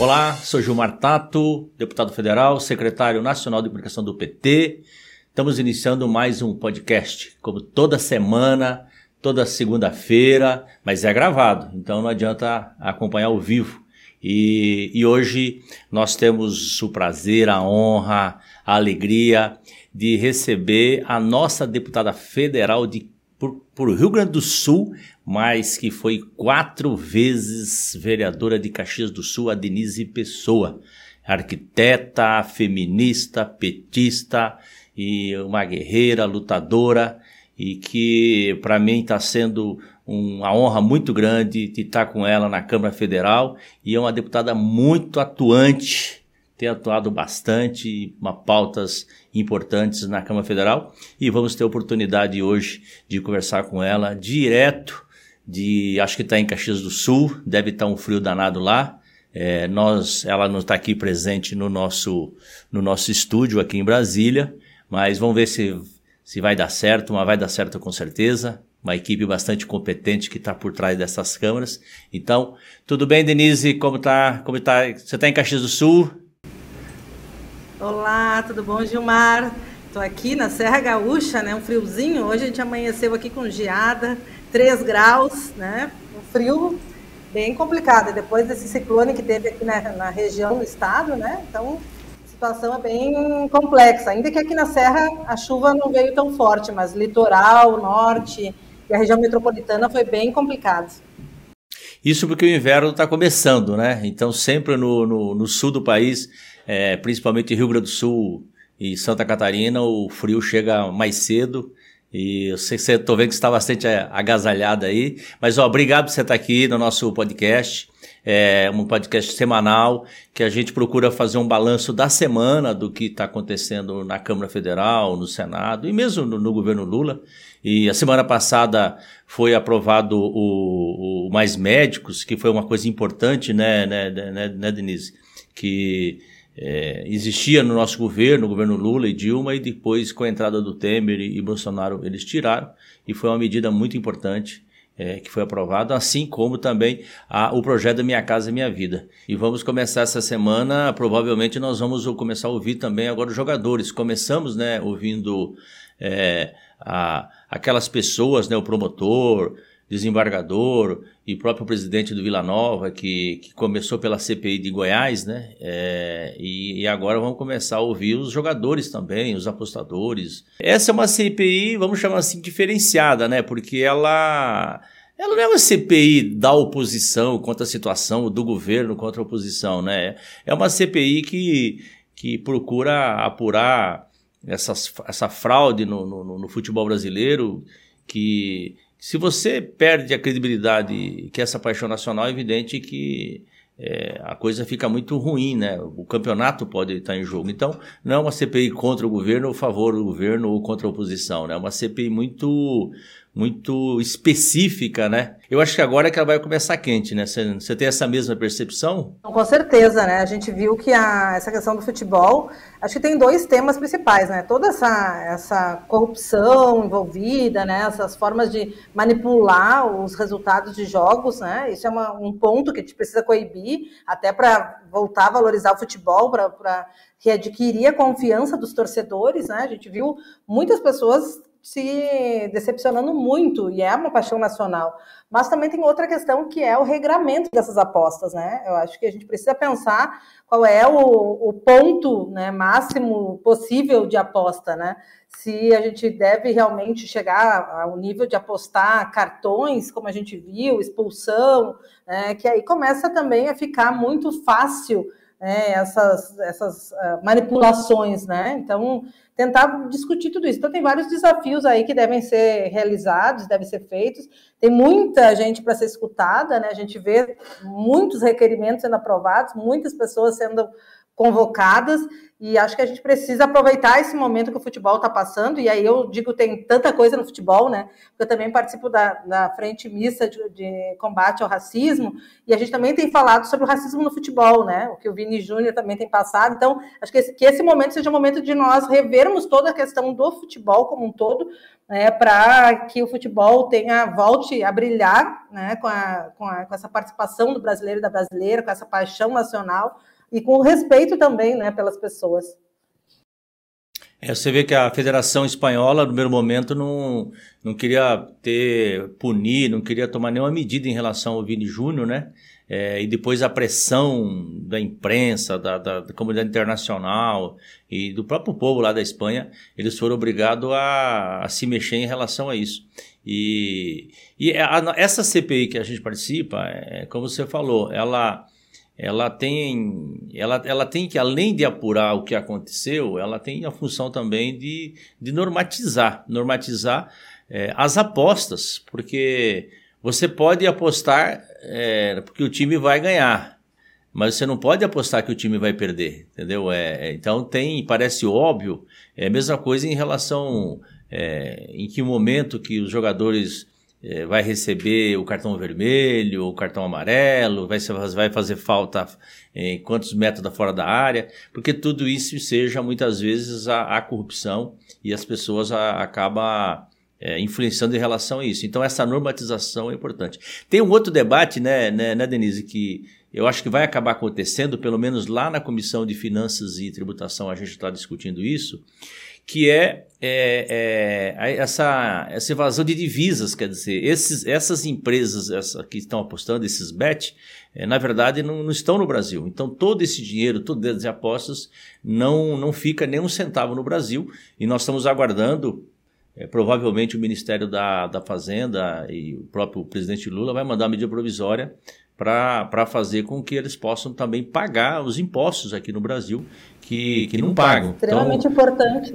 Olá, sou Gilmar Tato, deputado federal, secretário nacional de comunicação do PT. Estamos iniciando mais um podcast, como toda semana, toda segunda-feira, mas é gravado, então não adianta acompanhar ao vivo. E, e, hoje nós temos o prazer, a honra, a alegria de receber a nossa deputada federal de, por, por Rio Grande do Sul, mas que foi quatro vezes vereadora de Caxias do Sul, a Denise Pessoa. Arquiteta, feminista, petista e uma guerreira, lutadora, e que para mim está sendo uma honra muito grande de estar com ela na Câmara Federal e é uma deputada muito atuante tem atuado bastante, uma pautas importantes na Câmara Federal e vamos ter oportunidade hoje de conversar com ela direto de, acho que está em Caxias do Sul, deve estar tá um frio danado lá. É, nós, ela não está aqui presente no nosso, no nosso estúdio aqui em Brasília, mas vamos ver se, se vai dar certo, mas vai dar certo com certeza. Uma equipe bastante competente que está por trás dessas câmaras. Então, tudo bem, Denise? Como tá? Como tá? Você está em Caxias do Sul? Olá, tudo bom, Gilmar? Estou aqui na Serra Gaúcha, né? Um friozinho. Hoje a gente amanheceu aqui com geada, 3 graus, né? Um frio bem complicado. depois desse ciclone que teve aqui na, na região do estado, né? Então, a situação é bem complexa. Ainda que aqui na Serra a chuva não veio tão forte, mas litoral, norte e a região metropolitana foi bem complicado. Isso porque o inverno está começando, né? Então, sempre no, no, no sul do país é, principalmente Rio Grande do Sul e Santa Catarina, o frio chega mais cedo. E eu sei que você vendo que está bastante é, agasalhada aí. Mas ó, obrigado por você estar aqui no nosso podcast. É um podcast semanal que a gente procura fazer um balanço da semana do que está acontecendo na Câmara Federal, no Senado e mesmo no, no, governo Lula. E a semana passada foi aprovado o, o Mais Médicos, que foi uma coisa importante, né, né, né, né Denise? Que é, existia no nosso governo, no governo Lula e Dilma, e depois, com a entrada do Temer e, e Bolsonaro, eles tiraram, e foi uma medida muito importante é, que foi aprovada, assim como também a, o projeto da Minha Casa Minha Vida. E vamos começar essa semana, provavelmente nós vamos começar a ouvir também agora os jogadores. Começamos né, ouvindo é, a, aquelas pessoas, né, o promotor, desembargador e próprio presidente do Vila Nova, que, que começou pela CPI de Goiás, né? É, e, e, agora vamos começar a ouvir os jogadores também, os apostadores. Essa é uma CPI, vamos chamar assim, diferenciada, né? Porque ela. Ela não é uma CPI da oposição contra a situação, do governo contra a oposição, né? É uma CPI que, que procura apurar essas, essa fraude no, no, no futebol brasileiro, que se você perde a credibilidade que essa paixão nacional, é evidente que é, a coisa fica muito ruim, né? O campeonato pode estar em jogo. Então, não é uma CPI contra o governo ou favor do governo ou contra a oposição, né? É uma CPI muito muito específica, né? Eu acho que agora é que ela vai começar quente, né? Você tem essa mesma percepção? Com certeza, né? A gente viu que a, essa questão do futebol, acho que tem dois temas principais, né? Toda essa, essa corrupção envolvida, né? Essas formas de manipular os resultados de jogos, né? Isso é uma, um ponto que a gente precisa coibir, até para voltar a valorizar o futebol, para readquirir a confiança dos torcedores, né? A gente viu muitas pessoas se decepcionando muito, e é uma paixão nacional. Mas também tem outra questão que é o regramento dessas apostas, né? Eu acho que a gente precisa pensar qual é o, o ponto né, máximo possível de aposta, né? Se a gente deve realmente chegar ao nível de apostar cartões, como a gente viu, expulsão, né, que aí começa também a ficar muito fácil né, essas, essas uh, manipulações, né? Então, tentar discutir tudo isso. Então, tem vários desafios aí que devem ser realizados, devem ser feitos. Tem muita gente para ser escutada, né? A gente vê muitos requerimentos sendo aprovados, muitas pessoas sendo convocadas e acho que a gente precisa aproveitar esse momento que o futebol está passando, e aí eu digo tem tanta coisa no futebol, né? Eu também participo da, da frente mista de, de, combate ao racismo, e a gente também tem falado sobre o racismo no futebol, né? O que o Vini Júnior também tem passado. Então, acho que esse, que esse momento seja o momento de nós revermos toda a questão do futebol como um todo, né? Para que o futebol tenha, volte a brilhar, né? Com, a, com, a, com essa participação do brasileiro e da brasileira, com essa paixão nacional e com respeito também né, pelas pessoas. É, você vê que a Federação Espanhola, no primeiro momento, não, não queria ter, punir, não queria tomar nenhuma medida em relação ao Vini Júnior, né? É, e depois a pressão da imprensa, da, da, da, comunidade internacional e do próprio povo lá da Espanha, eles foram obrigados a, a se mexer em relação a isso. E, e a, essa CPI que a gente participa, é, como você falou, ela ela tem, ela, ela tem que, além de apurar o que aconteceu, ela tem a função também de, de normatizar, normatizar é, as apostas, porque você pode apostar é, porque o time vai ganhar, mas você não pode apostar que o time vai perder, entendeu? É, é então tem, parece óbvio, é a mesma coisa em relação é, em que momento que os jogadores é, vai receber o cartão vermelho, o cartão amarelo, vai, vai fazer falta em quantos metros da fora da área, porque tudo isso seja muitas vezes a, a corrupção e as pessoas acabam é, influenciando em relação a isso. Então essa normatização é importante. Tem um outro debate, né, né, né Denise, que eu acho que vai acabar acontecendo, pelo menos lá na Comissão de Finanças e Tributação a gente está discutindo isso, que é, é, é, essa, essa evasão de divisas, quer dizer, esses, essas empresas essa, que estão apostando, esses bet, é, na verdade não, não, estão no Brasil. Então todo esse dinheiro, todas as apostas, não, não fica nem um centavo no Brasil e nós estamos aguardando é, provavelmente o Ministério da, da Fazenda e o próprio presidente Lula vai mandar uma medida provisória para fazer com que eles possam também pagar os impostos aqui no Brasil que, que não pagam. Extremamente então, importante.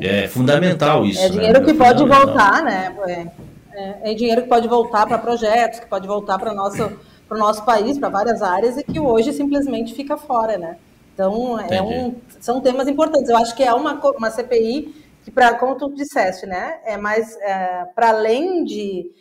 É fundamental isso. É dinheiro né? que é pode voltar, né? É, é, é, dinheiro que pode voltar para projetos, que pode voltar para o nosso, nosso país, para várias áreas, e que hoje simplesmente fica fora, né? Então, é um, são temas importantes. Eu acho que é uma, uma CPI que, pra, como tu disseste, né, é mais é, para além de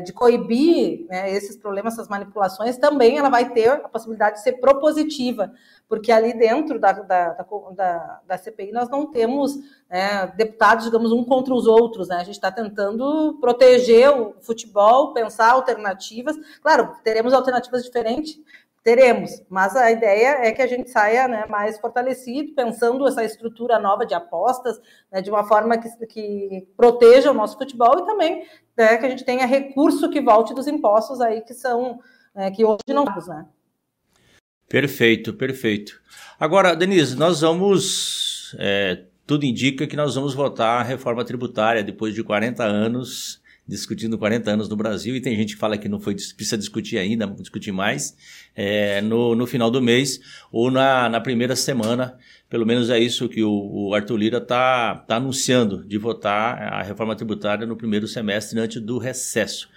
de coibir né, esses problemas, essas manipulações, também ela vai ter a possibilidade de ser propositiva, porque ali dentro da, da, da, da CPI nós não temos né, deputados, digamos, um contra os outros, né? A gente está tentando proteger o futebol, pensar alternativas. Claro, teremos alternativas diferentes, Teremos, mas a ideia é que a gente saia né, mais fortalecido, pensando essa estrutura nova de apostas, né, de uma forma que, que, proteja o nosso futebol e também né, que a gente tenha recurso que volte dos impostos aí que são é, que hoje não né? Perfeito, perfeito. Agora, Denise, nós vamos. É, tudo indica que nós vamos votar a reforma tributária depois de 40 anos discutindo 40 anos no Brasil, e tem gente que fala que não foi, precisa discutir ainda, discutir mais, é, no, no final do mês ou na, na primeira semana. Pelo menos é isso que o, o Arthur Lira está tá anunciando, de votar a reforma tributária no primeiro semestre antes do recesso.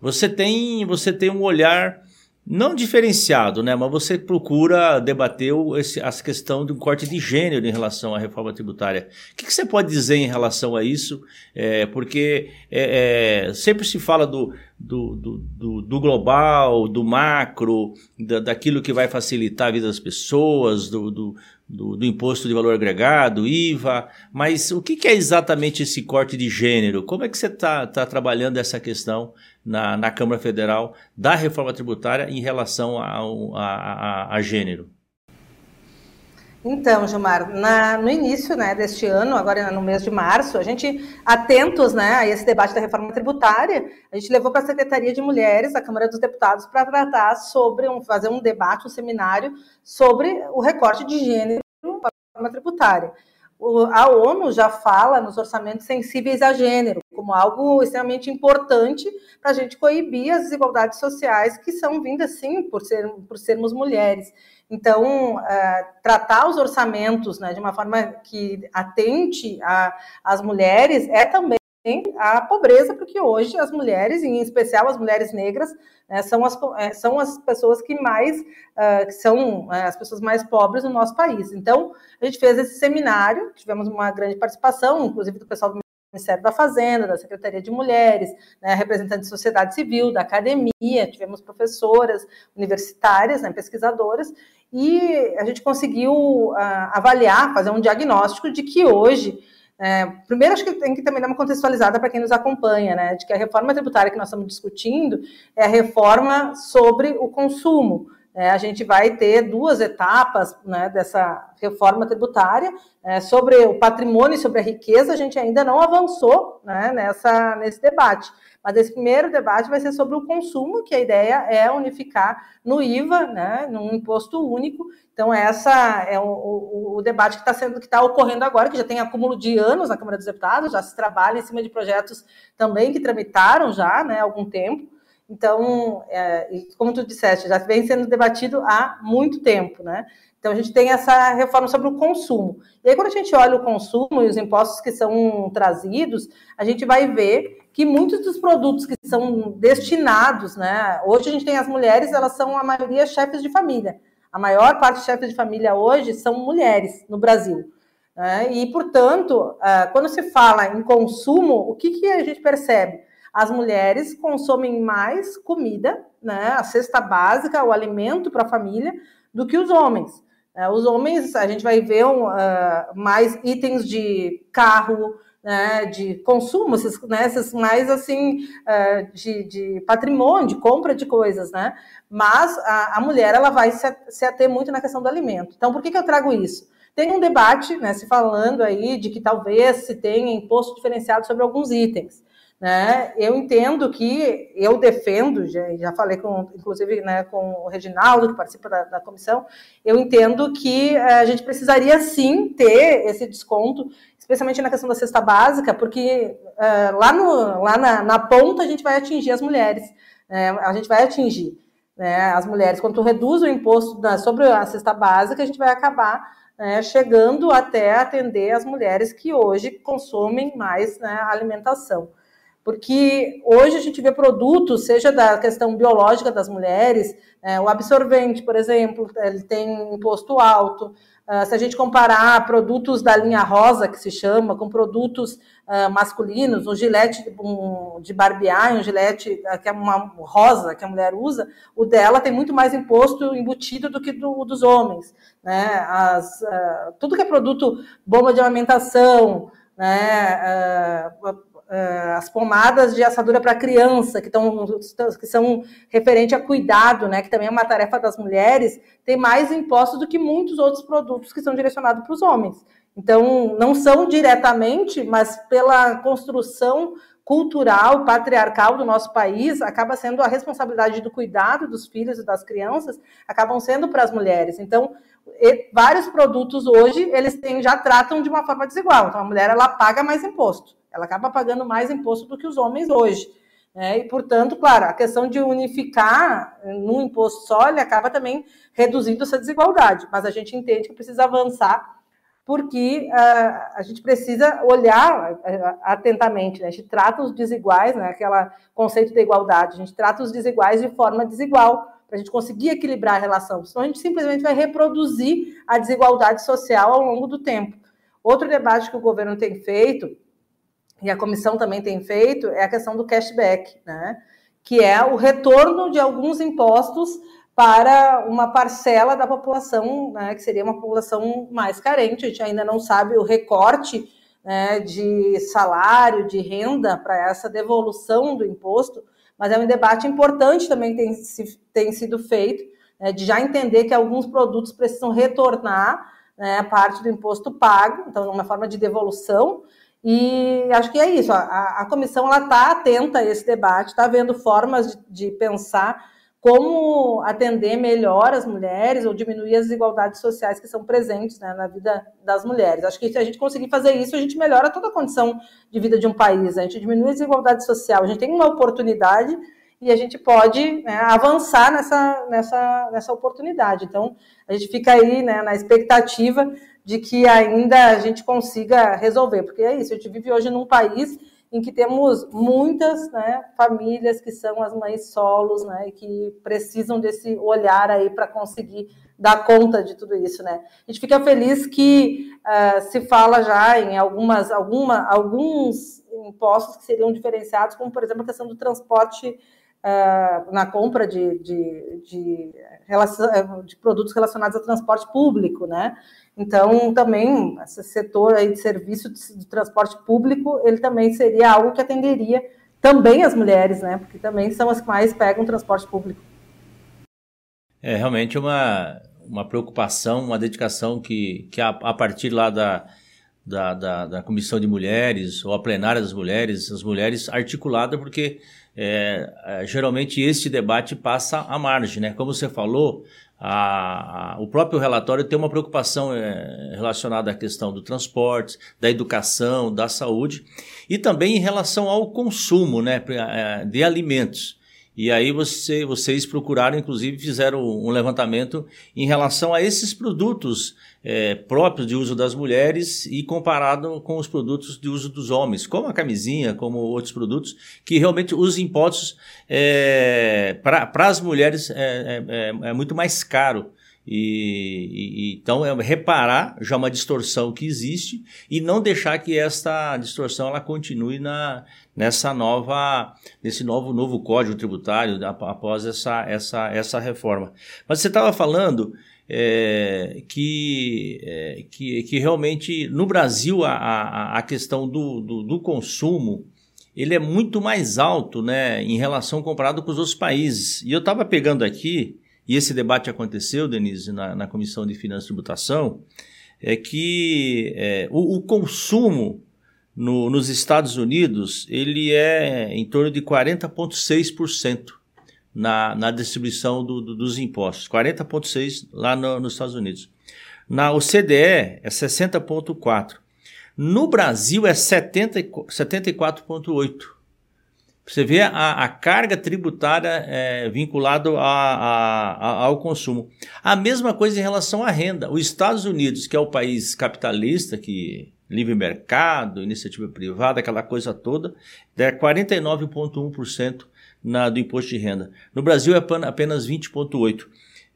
Você tem, você tem um olhar não diferenciado, né? Mas você procura debater esse, a questão do corte de gênero em relação à reforma tributária. O que, que você pode dizer em relação a isso? É, porque é, é, sempre se fala do, do, do, do, global, do macro, da, daquilo que vai facilitar a vida das pessoas, do, do, do, imposto de valor agregado, IVA, mas o que, que é exatamente esse corte de gênero? Como é que você está tá trabalhando essa questão na, na Câmara Federal da reforma tributária em relação ao, a, a, a gênero? Então, Gilmar, na, no início né, deste ano, agora no mês de março, a gente, atentos né, a esse debate da reforma tributária, a gente levou para a Secretaria de Mulheres, da Câmara dos Deputados, para tratar sobre, um, fazer um debate, um seminário sobre o recorte de gênero na reforma tributária a ONU já fala nos orçamentos sensíveis a gênero como algo extremamente importante para a gente coibir as desigualdades sociais que são vindas, sim, por, ser, por sermos mulheres. Então, uh, tratar os orçamentos né, de uma forma que atente às mulheres é também a pobreza, porque hoje as mulheres, em especial as mulheres negras, né, são, as, é, são as pessoas que mais uh, que são uh, as pessoas mais pobres no nosso país. Então, a gente fez esse seminário, tivemos uma grande participação, inclusive do pessoal do Ministério da Fazenda, da Secretaria de Mulheres, né, representantes da sociedade civil, da academia, tivemos professoras universitárias, né, pesquisadoras, e a gente conseguiu uh, avaliar, fazer um diagnóstico de que hoje é, primeiro, acho que tem que também dar uma contextualizada para quem nos acompanha, né? De que a reforma tributária que nós estamos discutindo é a reforma sobre o consumo. É, a gente vai ter duas etapas né, dessa reforma tributária. É, sobre o patrimônio e sobre a riqueza, a gente ainda não avançou né, nessa, nesse debate. Mas esse primeiro debate vai ser sobre o consumo, que a ideia é unificar no IVA, né, num imposto único. Então, essa é o, o, o debate que está sendo que está ocorrendo agora, que já tem acúmulo de anos na Câmara dos Deputados, já se trabalha em cima de projetos também que tramitaram já né, há algum tempo. Então, é, como tu disseste, já vem sendo debatido há muito tempo, né? Então, a gente tem essa reforma sobre o consumo. E aí, quando a gente olha o consumo e os impostos que são trazidos, a gente vai ver que muitos dos produtos que são destinados, né? Hoje a gente tem as mulheres, elas são a maioria chefes de família. A maior parte de chefes de família hoje são mulheres no Brasil. Né? E, portanto, é, quando se fala em consumo, o que, que a gente percebe? As mulheres consomem mais comida, né? A cesta básica, o alimento para a família, do que os homens. É, os homens, a gente vai ver um, uh, mais itens de carro, né, de consumo, esses, né, esses mais assim uh, de, de, patrimônio, de compra de coisas, né? Mas a, a mulher ela vai se, se, ater muito na questão do alimento. Então, por que, que eu trago isso? Tem um debate, né, se falando aí de que talvez se tenha imposto diferenciado sobre alguns itens. Né? Eu entendo que eu defendo, já, já falei com, inclusive, né, com o Reginaldo, que participa da, da comissão, eu entendo que eh, a gente precisaria sim ter esse desconto, especialmente na questão da cesta básica, porque uh, lá, no, lá na, na, ponta a gente vai atingir as mulheres, né? a gente vai atingir né, as mulheres. Quando tu reduz o imposto da, sobre a cesta básica, a gente vai acabar né, chegando até atender as mulheres que hoje consomem mais né, alimentação porque hoje a gente vê produtos, seja da questão biológica das mulheres, é, o absorvente, por exemplo, ele tem imposto alto. Uh, se a gente comparar produtos da linha rosa, que se chama, com produtos uh, masculinos, um gilete um, de barbear, um gilete uh, que é uma rosa que a mulher usa, o dela tem muito mais imposto embutido do que do, dos homens. Né? As, tudo que é produto, bomba de alimentação, né? Uh, as pomadas de assadura para criança, que, tão, que são referente a cuidado, né, que também é uma tarefa das mulheres, tem mais impostos do que muitos outros produtos que são direcionados para os homens. Então, não são diretamente, mas pela construção cultural, patriarcal do nosso país, acaba sendo a responsabilidade do cuidado dos filhos e das crianças, acabam sendo para as mulheres. Então, vários produtos hoje, eles têm, já tratam de uma forma desigual. Então, a mulher, ela paga mais imposto. Ela acaba pagando mais imposto do que os homens hoje. Né? E, portanto, claro, a questão de unificar num imposto só, ele acaba também reduzindo essa desigualdade. Mas a gente entende que precisa avançar, porque uh, a gente precisa olhar uh, atentamente. Né? A gente trata os desiguais, né? aquele conceito da igualdade, a gente trata os desiguais de forma desigual, para a gente conseguir equilibrar a relação. Senão a gente simplesmente vai reproduzir a desigualdade social ao longo do tempo. Outro debate que o governo tem feito e a comissão também tem feito, é a questão do cashback, né? que é o retorno de alguns impostos para uma parcela da população, né, que seria uma população mais carente. A gente ainda não sabe o recorte né, de salário, de renda para essa devolução do imposto, mas é um debate importante também que tem, tem sido feito, né, de já entender que alguns produtos precisam retornar né, parte do imposto pago, então, uma forma de devolução, e acho que é isso. A, a comissão está atenta a esse debate, está vendo formas de, de, pensar como atender melhor as mulheres ou diminuir as desigualdades sociais que são presentes né, na vida das mulheres. Acho que se a gente conseguir fazer isso, a gente melhora toda a condição de vida de um país. A gente diminui a desigualdade social. A gente tem uma oportunidade e a gente pode né, avançar nessa, nessa, nessa oportunidade. Então, a gente fica aí né, na expectativa de que ainda a gente consiga resolver, porque é isso, a gente vive hoje num país em que temos muitas né, famílias que são as mães solos, né, e que precisam desse olhar aí para conseguir dar conta de tudo isso, né? A gente fica feliz que uh, se fala já em algumas, alguma, alguns impostos que seriam diferenciados, como por exemplo a questão do transporte uh, na compra de, de, de, de, produtos relacionados ao transporte público, né? Então, também, esse setor aí de serviço de, de transporte público, ele também seria algo que atenderia também as mulheres, né? Porque também são as que mais pegam transporte público. É realmente uma, uma preocupação, uma dedicação que, que a, a partir lá da, da, da, da, Comissão de Mulheres ou a plenária das mulheres, as mulheres articulada, porque é, é, geralmente este debate passa à margem, né? Como você falou, a, a, o próprio relatório tem uma preocupação é, relacionada à questão do transporte, da educação, da saúde e também em relação ao consumo né, é, de alimentos. E aí você, vocês procuraram, inclusive, fizeram um levantamento em relação a esses produtos é, próprios de uso das mulheres e comparado com os produtos de uso dos homens, como a camisinha, como outros produtos, que realmente os impostos é, para as mulheres é, é, é, é muito mais caro. E, e, então é reparar já uma distorção que existe e não deixar que esta distorção ela continue na, nessa nova nesse novo novo código tributário após essa essa essa reforma. Mas você estava falando é, que, é, que, que realmente no Brasil a, a, a questão do, do, do, consumo ele é muito mais alto né, em relação comparado com os outros países. E eu estava pegando aqui e esse debate aconteceu, Denise, na, na Comissão de Finanças e Tributação, é que é, o, o, consumo no, nos Estados Unidos ele é em torno de 40,6% na, na distribuição do, do, dos impostos. 40,6% lá no, nos Estados Unidos. Na OCDE é 60,4%. No Brasil é 74,8%. Você vê a, a carga tributária é, vinculada ao consumo. A mesma coisa em relação à renda. Os Estados Unidos, que é o país capitalista, que livre mercado, iniciativa privada, aquela coisa toda, é 49,1% na, do imposto de renda. No Brasil é apenas 20,8%.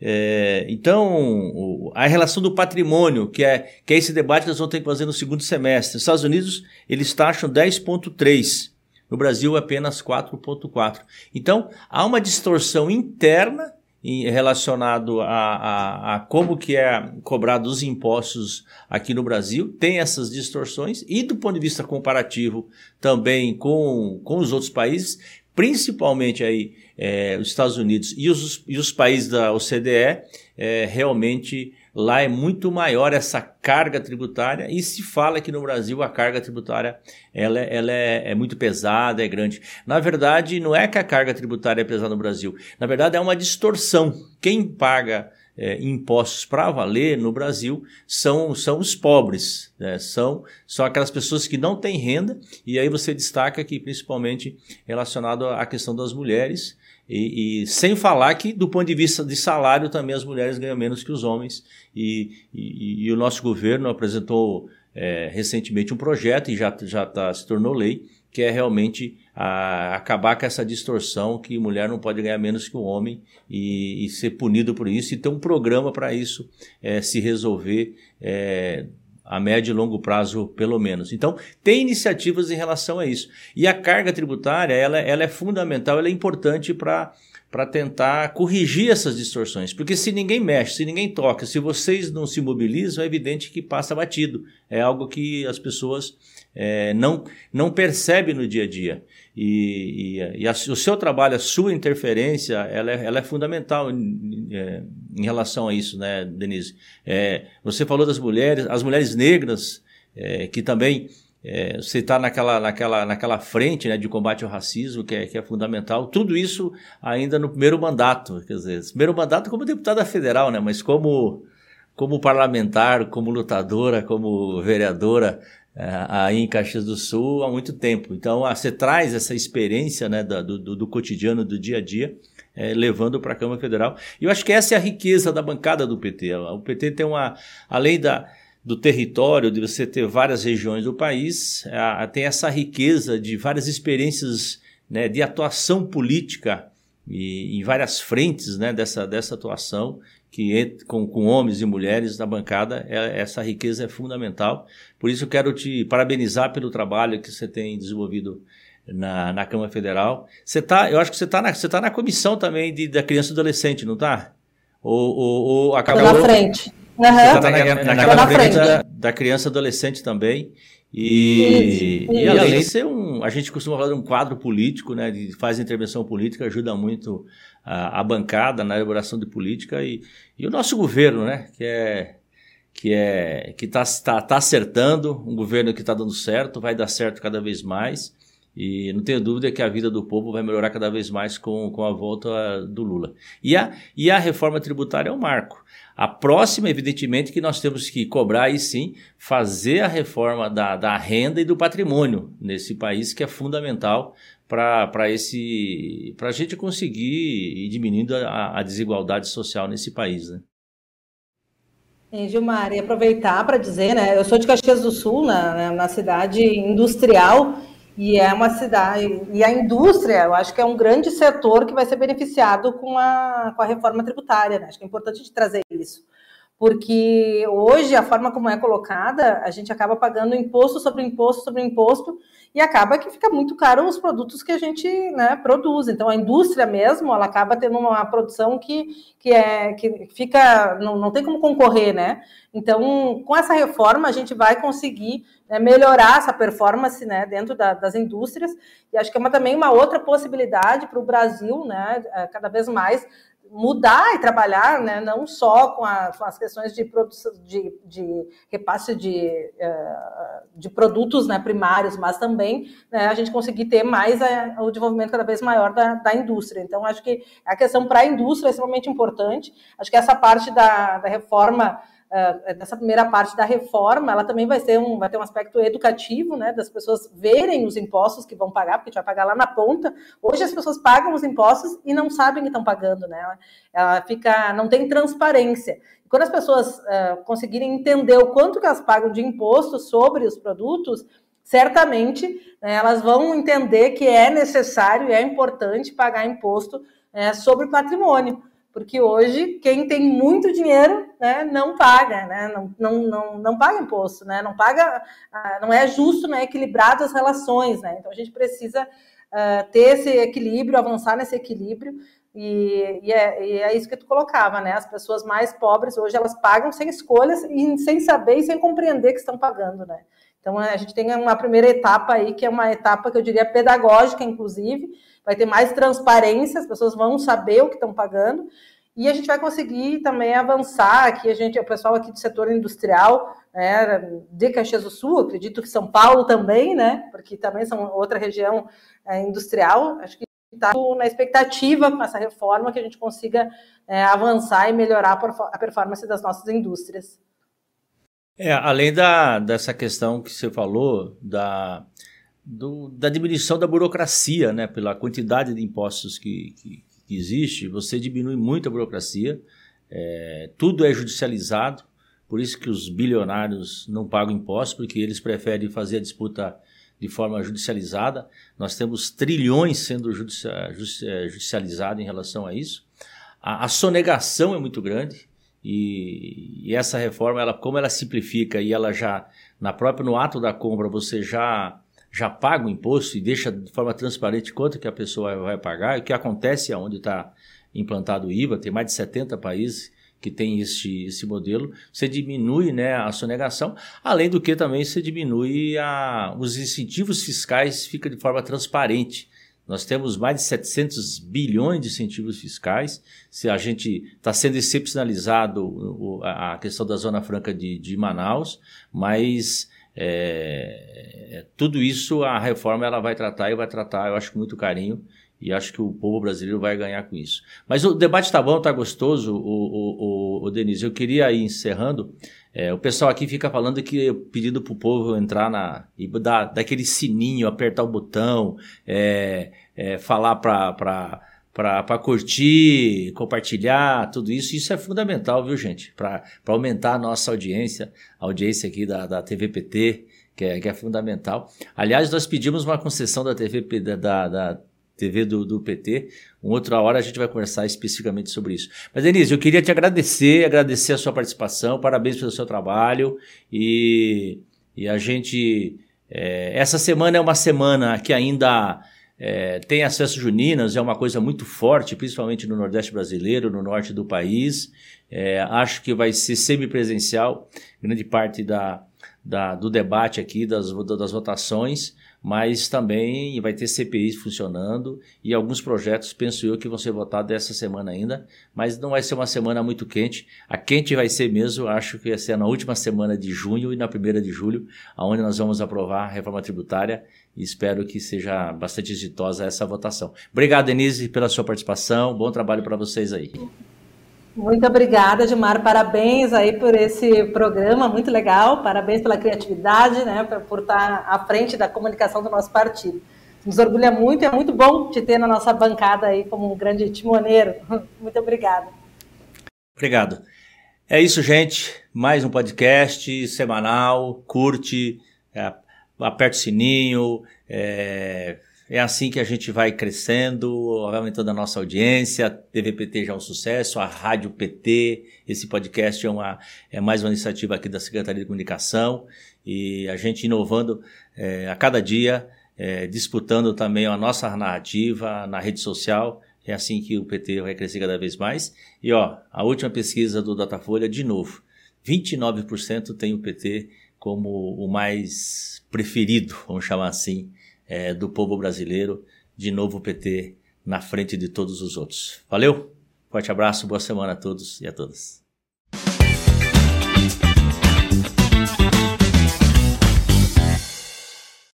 É, então, a relação do patrimônio, que é, que é esse debate que nós vamos ter que fazer no segundo semestre. Nos Estados Unidos, eles taxam 10,3%. No Brasil, apenas 4,4%. Então, há uma distorção interna relacionado a, a, a, como que é cobrado os impostos aqui no Brasil, tem essas distorções e do ponto de vista comparativo também com, com os outros países, principalmente aí é, os Estados Unidos e os, e os países da OCDE, é, realmente Lá é muito maior essa carga tributária e se fala que no Brasil a carga tributária ela, ela é, é, muito pesada, é grande. Na verdade, não é que a carga tributária é pesada no Brasil. Na verdade, é uma distorção. Quem paga é, impostos para valer no Brasil são, são os pobres, né? são, são aquelas pessoas que não têm renda, e aí você destaca que principalmente relacionado à questão das mulheres, e, e, sem falar que, do ponto de vista de salário, também as mulheres ganham menos que os homens. E, e, e o nosso governo apresentou é, recentemente um projeto, e já, já tá, se tornou lei, que é realmente a, acabar com essa distorção que mulher não pode ganhar menos que o homem e, ser punido por isso, e ter um programa para isso é, se resolver é, a médio e longo prazo, pelo menos. Então, tem iniciativas em relação a isso. E a carga tributária, ela, ela é fundamental, ela é importante para para tentar corrigir essas distorções. Porque se ninguém mexe, se ninguém toca, se vocês não se mobilizam, é evidente que passa batido. É algo que as pessoas é, não, não percebem no dia a dia. E, e, e a, o seu trabalho, a sua interferência, ela é, ela é fundamental em, é, em, relação a isso, né, Denise? É, você falou das mulheres, as mulheres negras, é, que também é, você está naquela, naquela, naquela frente né, de combate ao racismo, que é, que é fundamental. Tudo isso ainda no primeiro mandato, quer dizer, primeiro mandato como deputada federal, né, mas como, como parlamentar, como lutadora, como vereadora, é, aí em Caxias do Sul há muito tempo. Então, você traz essa experiência né, do, do, do cotidiano, do dia a dia, é, levando para a Câmara Federal. E eu acho que essa é a riqueza da bancada do PT. O PT tem uma, além da, do território, de você ter várias regiões do país, a, a, tem essa riqueza de várias experiências né, de atuação política e, em várias frentes né, dessa, dessa atuação, que com, com homens e mulheres na bancada, é, essa riqueza é fundamental. Por isso eu quero te parabenizar pelo trabalho que você tem desenvolvido na, na Câmara Federal. Você tá, eu acho que você está na, você tá na comissão também de, da criança e adolescente, não está? Ou, ou, ou acabou... na frente. Uhum. Você está na, na, na, na frente da, da criança e adolescente também. E, e, além de ser um, a gente costuma falar de um quadro político, né, de faz intervenção política, ajuda muito a, a bancada na elaboração de política e, e o nosso governo, né, que é que é que está tá, tá acertando, um governo que está dando certo, vai dar certo cada vez mais e não tenho dúvida que a vida do povo vai melhorar cada vez mais com, com a volta do Lula. E a, e a reforma tributária é um marco. A próxima, evidentemente, que nós temos que cobrar aí sim, fazer a reforma da, da renda e do patrimônio nesse país, que é fundamental para esse para a gente conseguir ir diminuindo a, a desigualdade social nesse país. Né? E, Gilmar, e aproveitar para dizer, né? Eu sou de Caxias do Sul, na, na cidade industrial, e é uma cidade, e a indústria, eu acho que é um grande setor que vai ser beneficiado com a, com a reforma tributária, né? Acho que é importante de trazer isso. Porque hoje, a forma como é colocada, a gente acaba pagando imposto sobre imposto sobre imposto, e acaba que fica muito caro os produtos que a gente né, produz. Então, a indústria mesmo, ela acaba tendo uma produção que, que, é, que fica, não, não tem como concorrer, né? Então, com essa reforma, a gente vai conseguir né, melhorar essa performance né, dentro da, das indústrias, e acho que é uma, também uma outra possibilidade para o Brasil, né, é, cada vez mais, mudar e trabalhar, né, não só com, a, com as questões de produção, de, de repasse de, uh, de produtos né, primários, mas também né, a gente conseguir ter mais a, o desenvolvimento cada vez maior da, da indústria. Então, acho que a questão para a indústria é extremamente importante. Acho que essa parte da, da reforma uh, dessa primeira parte da reforma, ela também vai ser um, vai ter um aspecto educativo, né, das pessoas verem os impostos que vão pagar, porque a gente vai pagar lá na ponta. Hoje as pessoas pagam os impostos e não sabem que estão pagando, né? Ela, fica, não tem transparência. quando as pessoas uh, conseguirem entender o quanto que elas pagam de imposto sobre os produtos, certamente né, elas vão entender que é necessário e é importante pagar imposto é, sobre patrimônio porque hoje quem tem muito dinheiro né, não paga, né, não, não, não, não paga imposto, né, não paga, ah, não é justo, né, equilibrado as relações, né, então a gente precisa uh, ter esse equilíbrio, avançar nesse equilíbrio, e, e, é, e, é, isso que tu colocava, né, as pessoas mais pobres hoje elas pagam sem escolhas e sem saber e sem compreender que estão pagando, né, então a gente tem uma primeira etapa aí, que é uma etapa que eu diria pedagógica, inclusive, vai ter mais transparência, as pessoas vão saber o que estão pagando, e a gente vai conseguir também avançar aqui, a gente, o pessoal aqui do setor industrial, né, de Caxias do Sul, acredito que São Paulo também, né, porque também são outra região é, industrial, acho que está na expectativa com essa reforma que a gente consiga é, avançar e melhorar a performance das nossas indústrias. É, além da, dessa questão que você falou, da, do, da diminuição da burocracia, né, pela quantidade de impostos que, que, que existe, você diminui muito a burocracia, é, tudo é judicializado, por isso que os bilionários não pagam impostos, porque eles preferem fazer a disputa de forma judicializada. Nós temos trilhões sendo é, judicializados em relação a isso. A, a sonegação é muito grande e, e, essa reforma, ela, como ela simplifica e ela já, na própria no ato da compra, você já já paga o imposto e deixa de forma transparente quanto que a pessoa vai pagar, e o que acontece aonde está implantado o IVA, tem mais de 70 países que tem esse, esse modelo, você diminui né, a sonegação, além do que também você diminui a, os incentivos fiscais, fica de forma transparente. Nós temos mais de 700 bilhões de incentivos fiscais. Se a gente está sendo excepcionalizado a questão da Zona Franca de, de Manaus, mas é, é, tudo isso a reforma ela vai tratar e vai tratar, eu acho, com muito carinho. E acho que o povo brasileiro vai ganhar com isso. Mas o debate está bom, está gostoso, o, o, o, o, Denise. Eu queria ir encerrando. É, o pessoal aqui fica falando que pedindo para o povo entrar na. e dar daquele sininho, apertar o botão, é, é, falar para para curtir, compartilhar, tudo isso. Isso é fundamental, viu, gente? Para aumentar a nossa audiência, a audiência aqui da, da TVPT, que é, que é fundamental. Aliás, nós pedimos uma concessão da TV, da, da TV do, do PT. Uma outra hora a gente vai conversar especificamente sobre isso. Mas, Denise, eu queria te agradecer, agradecer a sua participação, parabéns pelo seu trabalho e, e a gente. É, essa semana é uma semana que ainda é, tem as festas juninas, é uma coisa muito forte, principalmente no Nordeste brasileiro, no norte do país. É, acho que vai ser semipresencial, grande parte da, da, do debate aqui, das, das votações, mas também vai ter CPIs funcionando e alguns projetos, penso eu, que vão ser votados essa semana ainda, mas não vai ser uma semana muito quente. A quente vai ser mesmo, acho que vai ser na última semana de junho e na primeira de julho, onde nós vamos aprovar a reforma tributária e espero que seja bastante exitosa essa votação. Obrigado, Denise, pela sua participação. Bom trabalho para vocês aí. Muito obrigada, Gilmar. Parabéns aí por esse programa, muito legal. Parabéns pela criatividade, né, por estar à frente da comunicação do nosso partido. Nos orgulha muito e é muito bom te ter na nossa bancada aí como um grande timoneiro. Muito obrigada. Obrigado. É isso, gente. Mais um podcast semanal. Curte, é, aperta o sininho, é, é assim que a gente vai crescendo, aumentando a nossa audiência. TVPT já é um sucesso, a Rádio PT, esse podcast é, uma, é mais uma iniciativa aqui da Secretaria de Comunicação e a gente inovando é, a cada dia, é, disputando também a nossa narrativa na rede social. É assim que o PT vai crescer cada vez mais. E ó, a última pesquisa do Datafolha, de novo, 29% tem o PT como o mais preferido, vamos chamar assim, é, do povo brasileiro. De novo o PT na frente de todos os outros. Valeu, forte abraço, boa semana a todos e a todas.